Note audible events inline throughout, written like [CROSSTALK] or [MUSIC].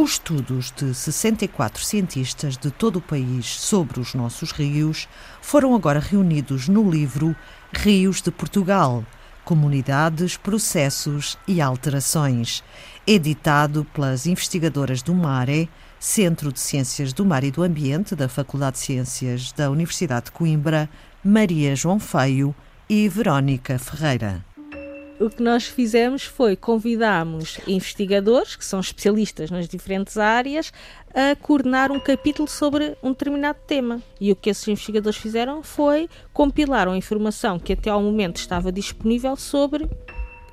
Os estudos de 64 cientistas de todo o país sobre os nossos rios foram agora reunidos no livro Rios de Portugal Comunidades, Processos e Alterações, editado pelas investigadoras do MARE, Centro de Ciências do Mar e do Ambiente da Faculdade de Ciências da Universidade de Coimbra, Maria João Feio e Verónica Ferreira o que nós fizemos foi convidámos investigadores, que são especialistas nas diferentes áreas, a coordenar um capítulo sobre um determinado tema. E o que esses investigadores fizeram foi compilar a informação que até ao momento estava disponível sobre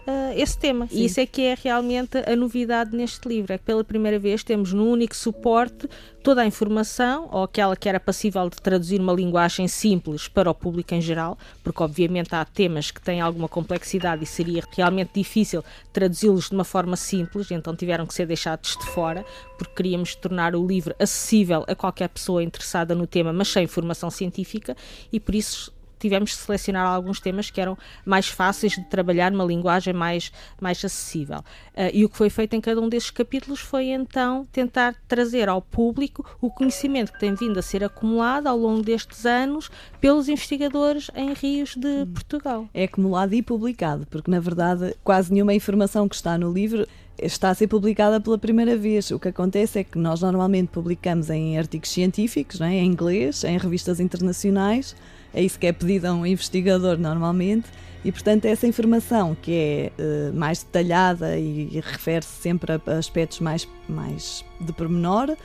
uh, esse tema. Sim. E isso é que é realmente a novidade neste livro. É que pela primeira vez temos num único suporte toda a informação, ou aquela que era passível de traduzir uma linguagem simples para o público em geral, porque obviamente há temas que têm alguma complexidade e seria realmente difícil traduzi-los de uma forma simples, então tiveram que ser deixados de fora, porque queríamos tornar o livro acessível a qualquer pessoa interessada no tema, mas sem formação científica, e por isso tivemos de selecionar alguns temas que eram mais fáceis de trabalhar numa linguagem mais, mais acessível. Uh, e o que foi feito em cada um desses capítulos foi então tentar trazer ao público o conhecimento que tem vindo a ser acumulado ao longo destes anos pelos investigadores em rios de hum. Portugal. É acumulado e publicado, porque na verdade quase nenhuma informação que está no livro está a ser publicada pela primeira vez. O que acontece é que nós normalmente publicamos em artigos científicos, né, em inglês, em revistas internacionais é isso que é pedido a um investigador normalmente. E, portanto, essa informação que é uh, mais detalhada e, e refere-se sempre a, a, aspectos mais, mais de pormenor, uh,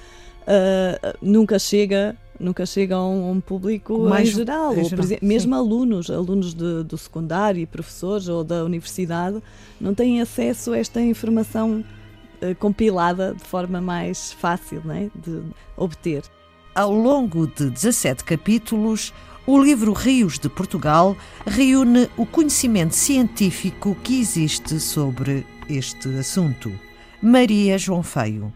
nunca chega nunca chega a um, um público mais em geral, em geral exemplo, mesmo alunos, alunos de, do secundário, professores ou da universidade, não têm acesso a esta informação uh, compilada de forma mais fácil né, de obter. Ao longo de 17 capítulos, o livro Rios de Portugal reúne o conhecimento científico que existe sobre este assunto. Maria João Feio.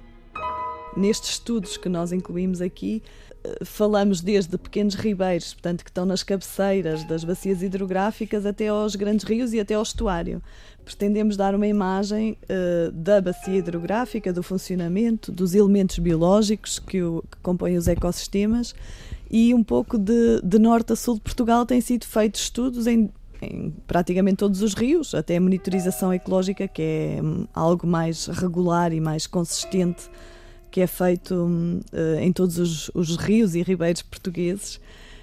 Nestes estudos que nós incluímos aqui, eh, falamos desde pequenos ribeiros, portanto, que estão nas cabeceiras das bacias hidrográficas, até aos grandes rios e até ao estuário. Pretendemos dar uma imagem uh, da bacia hidrográfica, do funcionamento, dos elementos biológicos que, o, que compõem os ecossistemas e um pouco de, de norte a sul de Portugal têm sido feitos estudos em, em praticamente todos os rios, até a monitorização ecológica, que é hum, algo mais regular e mais consistente, que é feito uh, em todos os, os, rios e ribeiros portugueses.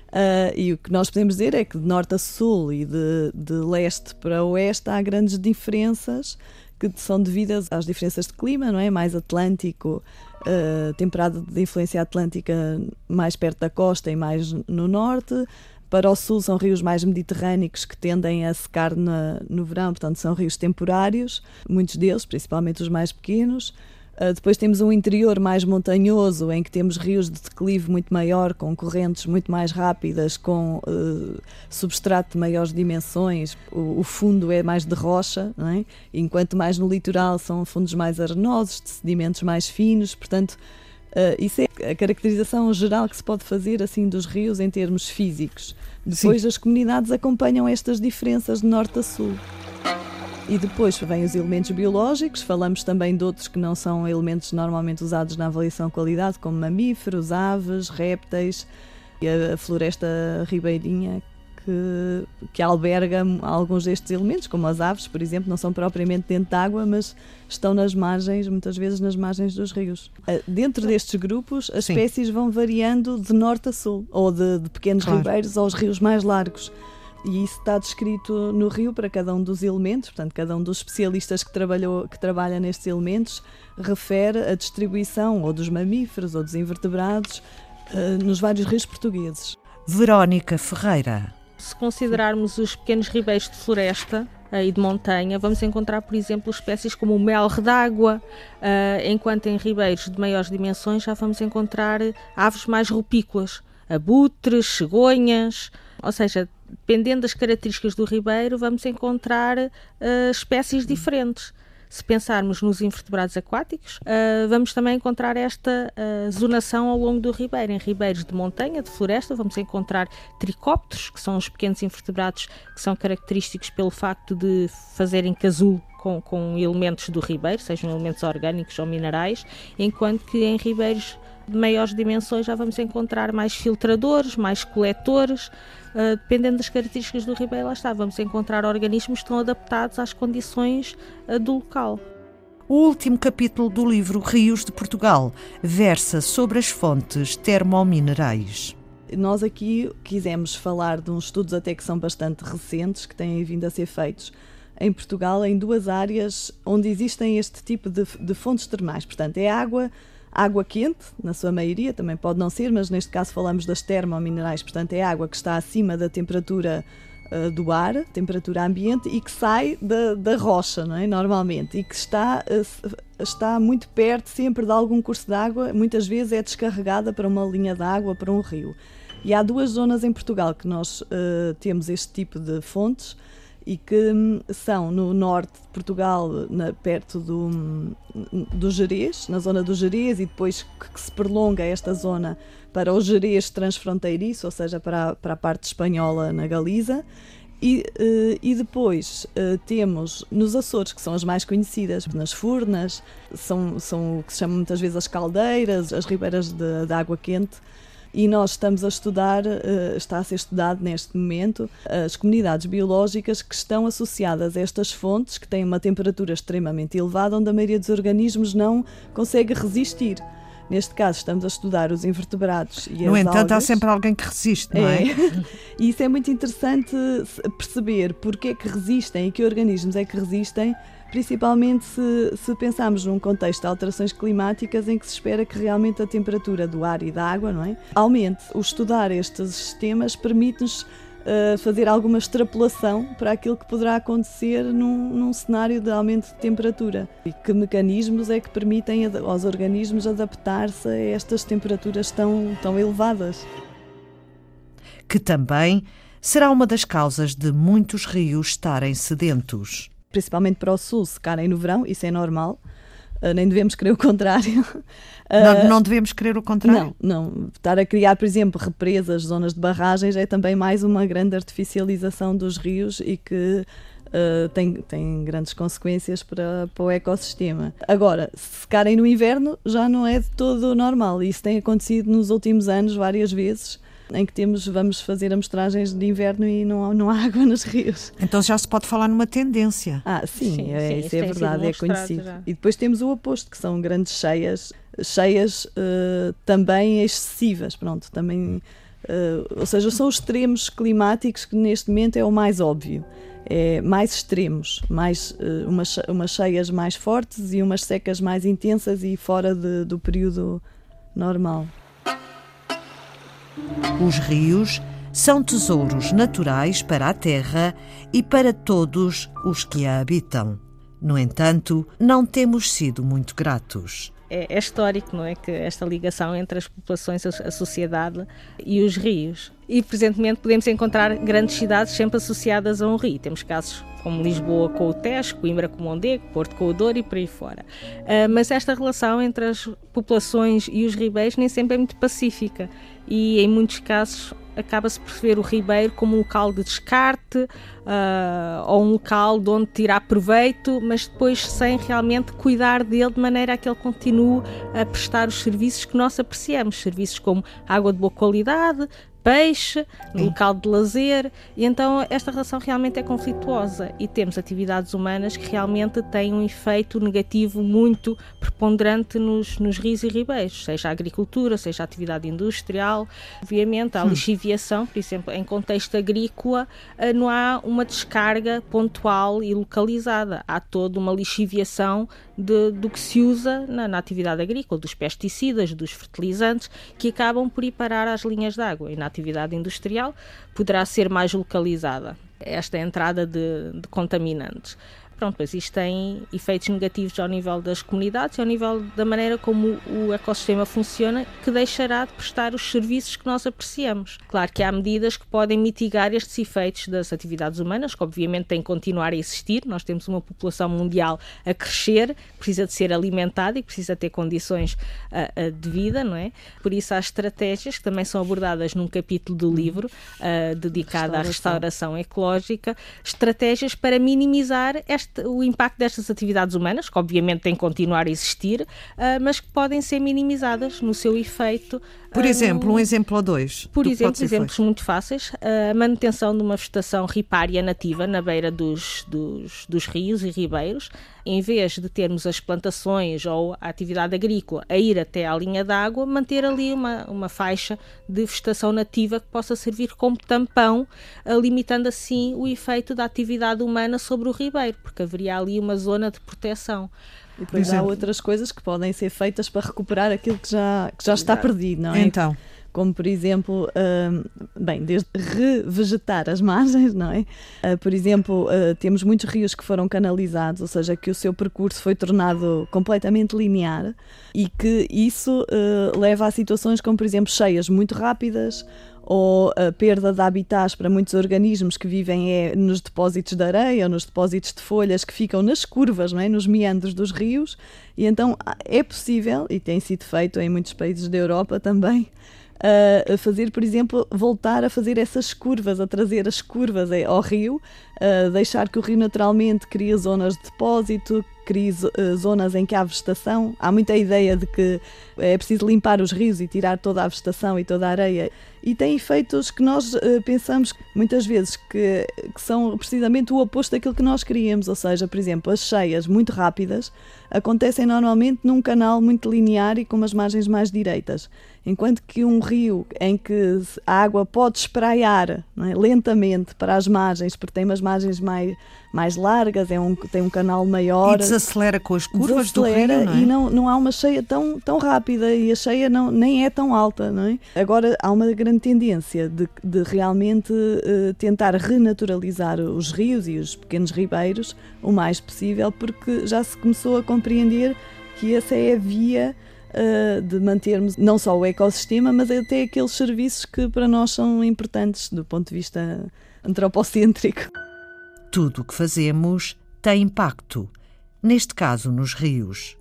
Uh, e o que nós podemos dizer é que de norte a sul e de, de leste para oeste há grandes diferenças que são devidas às diferenças de clima, não é? Mais atlântico, uh, de influência atlântica mais perto da costa e mais no norte. Para o sul são rios mais mediterrâneos que tendem a secar na, no verão, portanto são rios temporários, muitos deles, principalmente os mais pequenos. Uh, depois temos um interior mais montanhoso, em que temos rios de declive muito maior, com correntes muito mais rápidas, com uh, substrato de maiores dimensões. O, o, fundo é mais de rocha, é? enquanto mais no litoral são fundos mais arenosos, de sedimentos mais finos. Portanto, uh, isso é a caracterização geral que se pode fazer assim dos rios em termos físicos. Depois Sim. as comunidades acompanham estas diferenças de norte a sul. E depois vêm os elementos biológicos, falamos também de outros que não são elementos normalmente usados na avaliação de qualidade, como mamíferos, aves, répteis, e a floresta ribeirinha que, que alberga alguns destes elementos, como as aves, por exemplo, não são propriamente dentro de água, mas estão nas margens, muitas vezes nas margens dos rios. Ah, dentro destes grupos, as Sim. espécies vão variando de norte a sul, ou de, de pequenos claro. ribeiros aos rios mais largos. E isso está descrito no Rio para cada um dos elementos, portanto, cada um dos especialistas que, trabalhou, que trabalha nestes elementos refere a distribuição ou dos mamíferos ou dos invertebrados uh, nos vários rios portugueses. Verónica Ferreira. Se considerarmos os pequenos ribeiros de floresta, e de montanha, vamos encontrar, por exemplo, espécies como o melre d'água, uh, enquanto em ribeiros de maiores dimensões já vamos encontrar aves mais rupícolas, abutres, cegonhas, ou seja, dependendo das características do ribeiro, vamos encontrar uh, espécies diferentes. Se pensarmos nos invertebrados aquáticos, uh, vamos também encontrar esta uh, zonação ao longo do ribeiro. Em ribeiros de montanha, de floresta, vamos encontrar tricópteros, que são os pequenos invertebrados que são característicos pelo facto de fazerem casulo com, com, elementos do ribeiro, sejam elementos orgânicos ou minerais, enquanto que em ribeiros de maiores dimensões já vamos encontrar mais filtradores, mais coletores, uh, dependendo das características do ribeiro, lá está, vamos encontrar organismos que estão adaptados às condições uh, do local. O último capítulo do livro Rios de Portugal versa sobre as fontes termominerais. Nós aqui quisemos falar de uns estudos até que são bastante recentes, que têm vindo a ser feitos em Portugal em duas áreas onde existem este tipo de, de fontes termais. Portanto, é água água quente, na sua maioria, também pode não ser, mas neste caso falamos das termominerais, portanto é água que está acima da temperatura uh, do ar, temperatura ambiente, e que sai da, da rocha, não é? normalmente, e que está, uh, está muito perto sempre de algum curso de água, muitas vezes é descarregada para uma linha de água, para um rio. E há duas zonas em Portugal que nós uh, temos este tipo de fontes, e que hum, são no norte de Portugal, na, perto do, hum, do Jerez, na zona do Jerez, e depois que, que se prolonga esta zona para o Jerez transfronteiriço, ou seja, para a, para a parte espanhola na Galiza. E, uh, e depois uh, temos nos Açores, que são as mais conhecidas, nas Furnas, são, são o que se chama muitas vezes as caldeiras, as ribeiras de, de água quente, e nós estamos a estudar, uh, está a ser estudado neste momento, as comunidades biológicas que estão associadas a estas fontes que têm uma temperatura extremamente elevada, onde a maioria dos organismos não consegue resistir. Neste caso, estamos a estudar os invertebrados e No entanto, algas. há sempre alguém que resiste, não é? é? [LAUGHS] e isso é muito interessante perceber porque é que resistem e que organismos é que resistem principalmente se, se pensarmos num contexto de alterações climáticas em que se espera que realmente a temperatura do ar e da água não é, aumente. O estudar estes sistemas permite-nos uh, fazer alguma extrapolação para aquilo que poderá acontecer num, num, cenário de aumento de temperatura. E que mecanismos é que permitem aos organismos adaptar-se a estas temperaturas tão, tão elevadas? Que também será uma das causas de muitos rios estarem sedentos principalmente para o sul, secarem no verão, isso é normal. Uh, nem devemos querer o contrário. [LAUGHS] Não, não, devemos querer o contrário? Não, não. Estar a criar, por exemplo, represas, zonas de barragens, é também mais uma grande artificialização dos rios e que uh, tem, tem grandes consequências para, para o ecossistema. Agora, se secarem no inverno já não é de todo normal. Isso tem acontecido nos últimos anos várias vezes em que temos, vamos fazer amostragens de inverno e não, não há [LAUGHS] água nos rios. Então já se pode falar numa tendência. Ah, sim, sim, é, sim isso é verdade, é conhecido. Já. E depois temos o oposto, que são grandes cheias, cheias uh, também excessivas, pronto, também... Uh, ou seja, são os extremos climáticos que neste momento é o mais óbvio. É mais extremos, mais, uh, umas, umas cheias mais fortes e umas secas mais intensas e fora de, do período normal. Os rios são tesouros naturais para a terra e para todos os que a habitam. No entanto, não temos sido muito gratos. É, é, histórico, não é? Que esta ligação entre as populações, a sociedade e os rios. E presentemente podemos encontrar grandes cidades sempre associadas a um rio. Temos casos como Lisboa com o Tejo, Coimbra com o Mondego, Porto com o Douro e por aí fora. Uh, mas esta relação entre as populações e os ribeiros nem sempre é muito pacífica e em muitos casos acaba-se por ver o ribeiro como um local de descarte uh, ou um local de onde tirar proveito, mas depois sem realmente cuidar dele de maneira a que ele continue a prestar os serviços que nós apreciamos, serviços como água de boa qualidade, peixe, no local de lazer, e então esta relação realmente é conflituosa. E temos atividades humanas que realmente têm um efeito negativo muito preponderante nos, nos rios e ribeiros, seja a agricultura, seja a atividade industrial, obviamente a lixiviação, por exemplo, em contexto agrícola eh, não há uma descarga pontual e localizada, há toda uma lixiviação de, do que se usa na, na, atividade agrícola, dos pesticidas, dos fertilizantes, que acabam por ir parar às linhas de água. E na atividade industrial poderá ser mais localizada esta entrada de, de contaminantes. Pronto, pois isto tem efeitos negativos ao nível das comunidades e ao nível da maneira como o ecossistema funciona, que deixará de prestar os serviços que nós apreciamos. Claro que há medidas que podem mitigar estes efeitos das atividades humanas, que obviamente têm que continuar a existir. Nós temos uma população mundial a crescer, precisa de ser alimentada e precisa ter condições uh, uh, de vida, não é? Por isso há estratégias que também são abordadas num capítulo do livro uh, dedicado restauração. à restauração ecológica, estratégias para minimizar este, o impacto destas atividades humanas, que obviamente têm que continuar a existir, mas que podem ser minimizadas no seu efeito. Por exemplo, um exemplo ou dois. Por exemplo, exemplos muito fáceis, a manutenção de uma vegetação ripária nativa na beira dos, dos, dos rios e ribeiros, em vez de termos as plantações ou a atividade agrícola a ir até à linha d'água, manter ali uma, uma faixa de vegetação nativa que possa servir como tampão, eh, limitando assim o efeito da atividade humana sobre o ribeiro, porque haveria ali uma zona de proteção. E depois há outras coisas que podem ser feitas para recuperar aquilo que já, que já está perdido, não é? Então como por exemplo, bem, desde revegetar as margens, não é? Uh, por exemplo, uh, temos muitos rios que foram canalizados, ou seja, que o seu percurso foi tornado completamente linear e que isso leva a situações como, por exemplo, cheias muito rápidas ou a perda de habitats para muitos organismos que vivem é, nos depósitos de areia ou nos depósitos de folhas que ficam nas curvas, não é? nos meandros dos rios. E então é possível, e tem sido feito em muitos países da Europa também, a fazer, por exemplo, voltar a fazer essas curvas, a trazer as curvas ao rio, a deixar que o rio naturalmente crie zonas de depósito, crie eh, zonas em que há vegetação. Há muita ideia de que é preciso limpar os rios e tirar toda a vegetação e toda a areia. E tem efeitos que nós pensamos muitas vezes que, que, são precisamente o oposto daquilo que nós queríamos. Ou seja, por exemplo, as cheias muito rápidas acontecem normalmente num canal muito linear e com umas margens mais direitas. Enquanto que um rio em que a água pode espraiar é, lentamente para as margens, porque tem umas margens mais, mais largas, é um, tem um canal maior. E desacelera com as curvas do rio, não é? E não, não há uma cheia tão, tão rápida e a cheia não, nem é tão alta, não é? Agora, há uma grande tendência de, de realmente uh, tentar renaturalizar os rios e os pequenos ribeiros o mais possível, porque já se começou a compreender que essa é a via de mantermos não só o ecossistema, mas até aqueles serviços que para nós são importantes do ponto de vista antropocêntrico. Tudo o que fazemos tem impacto, neste caso nos rios.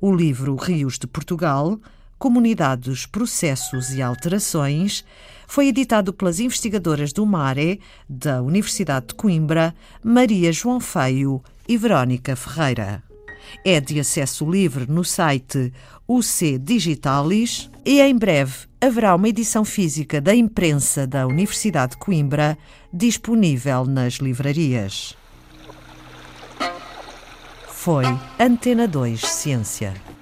O livro Rios de Portugal Comunidades, Processos e Alterações, foi editado pelas investigadoras do MARE, da Universidade de Coimbra, Maria João Feio e Verónica Ferreira. É de acesso livre no site UC Digitalis e em breve haverá uma edição física da imprensa da Universidade de Coimbra disponível nas livrarias. Foi Antena 2 Ciência.